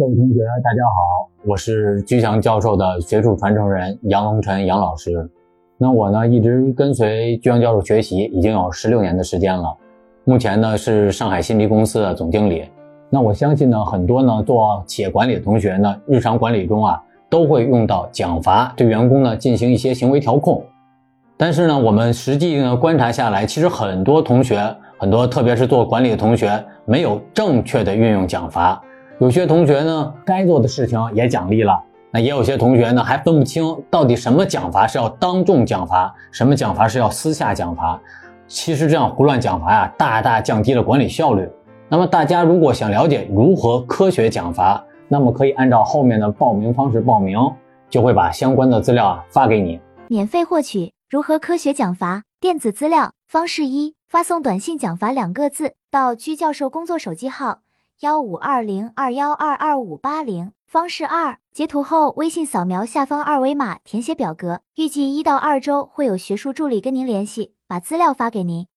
各位同学，大家好，我是居强教授的学术传承人杨龙晨杨老师。那我呢，一直跟随居强教授学习，已经有十六年的时间了。目前呢，是上海新迪公司的总经理。那我相信呢，很多呢做企业管理的同学呢，日常管理中啊，都会用到奖罚，对员工呢进行一些行为调控。但是呢，我们实际呢观察下来，其实很多同学，很多特别是做管理的同学，没有正确的运用奖罚。有些同学呢，该做的事情也奖励了，那也有些同学呢，还分不清到底什么奖罚是要当众奖罚，什么奖罚是要私下奖罚。其实这样胡乱奖罚呀，大大降低了管理效率。那么大家如果想了解如何科学奖罚，那么可以按照后面的报名方式报名，就会把相关的资料啊发给你，免费获取如何科学奖罚电子资料。方式一：发送短信“奖罚”两个字到居教授工作手机号。幺五二零二幺二二五八零方式二，截图后微信扫描下方二维码填写表格，预计一到二周会有学术助理跟您联系，把资料发给您。